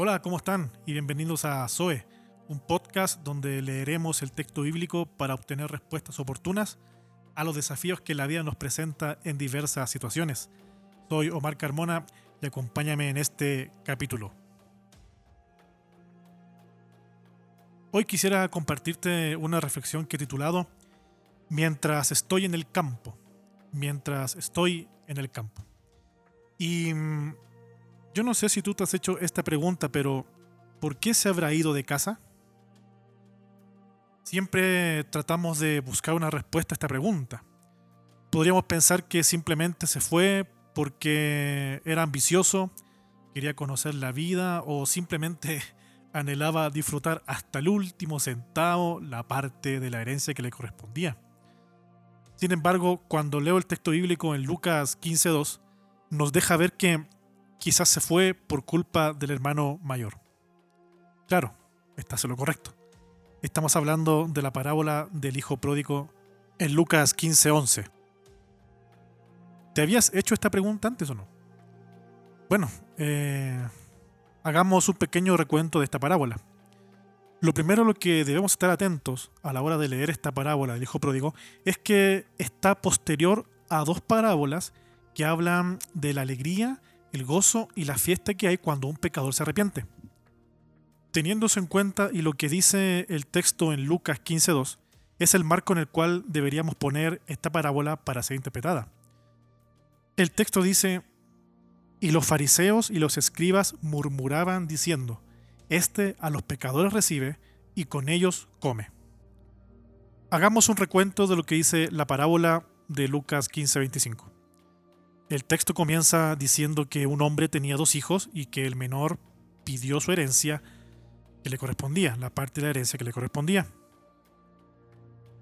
Hola, ¿cómo están? Y bienvenidos a Zoe, un podcast donde leeremos el texto bíblico para obtener respuestas oportunas a los desafíos que la vida nos presenta en diversas situaciones. Soy Omar Carmona y acompáñame en este capítulo. Hoy quisiera compartirte una reflexión que he titulado Mientras estoy en el campo. Mientras estoy en el campo. Y mm, yo no sé si tú te has hecho esta pregunta, pero ¿por qué se habrá ido de casa? Siempre tratamos de buscar una respuesta a esta pregunta. Podríamos pensar que simplemente se fue porque era ambicioso, quería conocer la vida o simplemente anhelaba disfrutar hasta el último centavo la parte de la herencia que le correspondía. Sin embargo, cuando leo el texto bíblico en Lucas 15.2, nos deja ver que quizás se fue por culpa del hermano mayor. Claro, estás en lo correcto. Estamos hablando de la parábola del hijo pródigo en Lucas 15.11. ¿Te habías hecho esta pregunta antes o no? Bueno, eh, hagamos un pequeño recuento de esta parábola. Lo primero a lo que debemos estar atentos a la hora de leer esta parábola del hijo pródigo es que está posterior a dos parábolas que hablan de la alegría, el gozo y la fiesta que hay cuando un pecador se arrepiente. Teniéndose en cuenta y lo que dice el texto en Lucas 15.2, es el marco en el cual deberíamos poner esta parábola para ser interpretada. El texto dice, y los fariseos y los escribas murmuraban diciendo, Este a los pecadores recibe y con ellos come. Hagamos un recuento de lo que dice la parábola de Lucas 15:25. El texto comienza diciendo que un hombre tenía dos hijos y que el menor pidió su herencia que le correspondía, la parte de la herencia que le correspondía.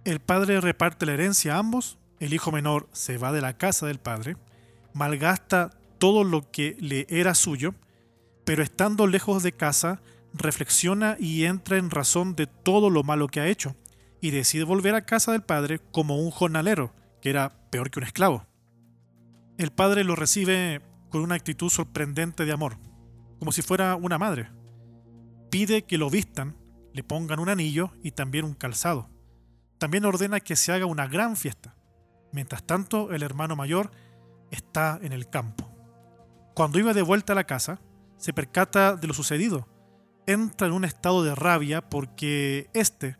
El padre reparte la herencia a ambos, el hijo menor se va de la casa del padre, malgasta todo lo que le era suyo, pero estando lejos de casa, reflexiona y entra en razón de todo lo malo que ha hecho, y decide volver a casa del padre como un jornalero, que era peor que un esclavo. El padre lo recibe con una actitud sorprendente de amor, como si fuera una madre. Pide que lo vistan, le pongan un anillo y también un calzado. También ordena que se haga una gran fiesta. Mientras tanto, el hermano mayor está en el campo. Cuando iba de vuelta a la casa, se percata de lo sucedido. Entra en un estado de rabia porque este,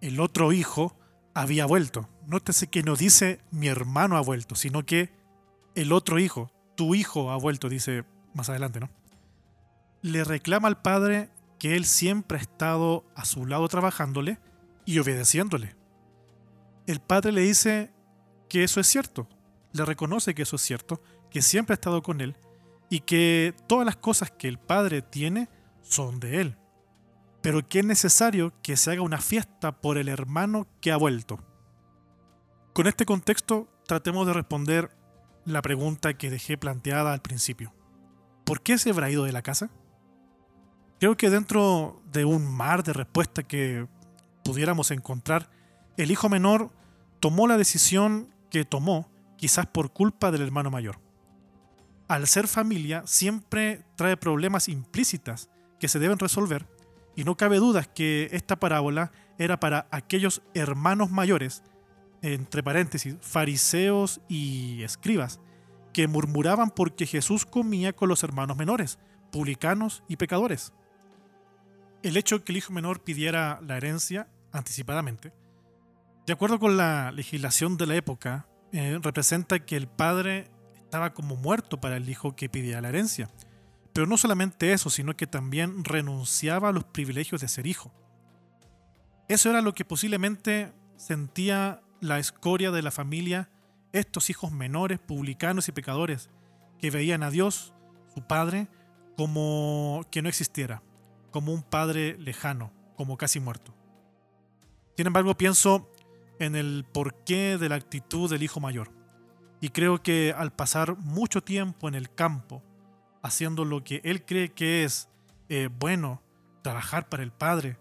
el otro hijo, había vuelto. Nótese que no dice mi hermano ha vuelto, sino que el otro hijo, tu hijo ha vuelto, dice más adelante, ¿no? Le reclama al padre que él siempre ha estado a su lado trabajándole y obedeciéndole. El padre le dice que eso es cierto, le reconoce que eso es cierto, que siempre ha estado con él y que todas las cosas que el padre tiene son de él, pero que es necesario que se haga una fiesta por el hermano que ha vuelto. Con este contexto tratemos de responder la pregunta que dejé planteada al principio. ¿Por qué se habrá ido de la casa? Creo que dentro de un mar de respuestas que pudiéramos encontrar, el hijo menor tomó la decisión que tomó quizás por culpa del hermano mayor. Al ser familia siempre trae problemas implícitas que se deben resolver y no cabe duda que esta parábola era para aquellos hermanos mayores, entre paréntesis, fariseos y escribas, que murmuraban porque Jesús comía con los hermanos menores, publicanos y pecadores. El hecho que el hijo menor pidiera la herencia anticipadamente, de acuerdo con la legislación de la época, eh, representa que el padre estaba como muerto para el hijo que pedía la herencia. Pero no solamente eso, sino que también renunciaba a los privilegios de ser hijo. Eso era lo que posiblemente sentía la escoria de la familia, estos hijos menores, publicanos y pecadores, que veían a Dios, su Padre, como que no existiera, como un Padre lejano, como casi muerto. Sin embargo, pienso en el porqué de la actitud del hijo mayor. Y creo que al pasar mucho tiempo en el campo, haciendo lo que él cree que es eh, bueno, trabajar para el Padre,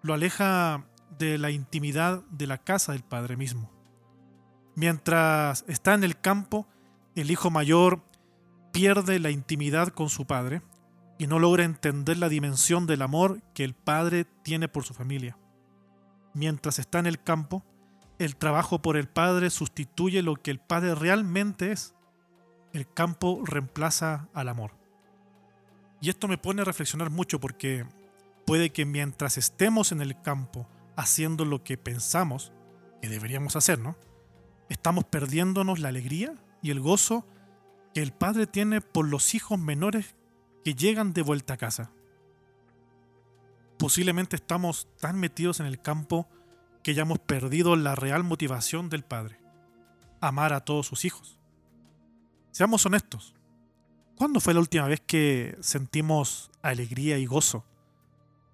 lo aleja de la intimidad de la casa del Padre mismo. Mientras está en el campo, el hijo mayor pierde la intimidad con su padre y no logra entender la dimensión del amor que el padre tiene por su familia. Mientras está en el campo, el trabajo por el padre sustituye lo que el padre realmente es. El campo reemplaza al amor. Y esto me pone a reflexionar mucho porque puede que mientras estemos en el campo haciendo lo que pensamos que deberíamos hacer, ¿no? Estamos perdiéndonos la alegría y el gozo que el padre tiene por los hijos menores que llegan de vuelta a casa. Posiblemente estamos tan metidos en el campo que ya hemos perdido la real motivación del padre, amar a todos sus hijos. Seamos honestos, ¿cuándo fue la última vez que sentimos alegría y gozo?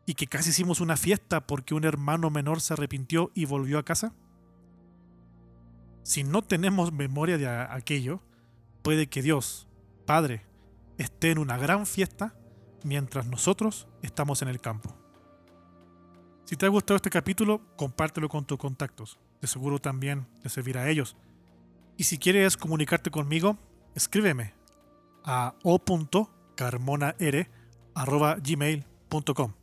Y que casi hicimos una fiesta porque un hermano menor se arrepintió y volvió a casa? Si no tenemos memoria de aquello, puede que Dios, Padre, esté en una gran fiesta mientras nosotros estamos en el campo. Si te ha gustado este capítulo, compártelo con tus contactos. De seguro también te servirá a ellos. Y si quieres comunicarte conmigo, escríbeme a o.carmonaere.gmail.com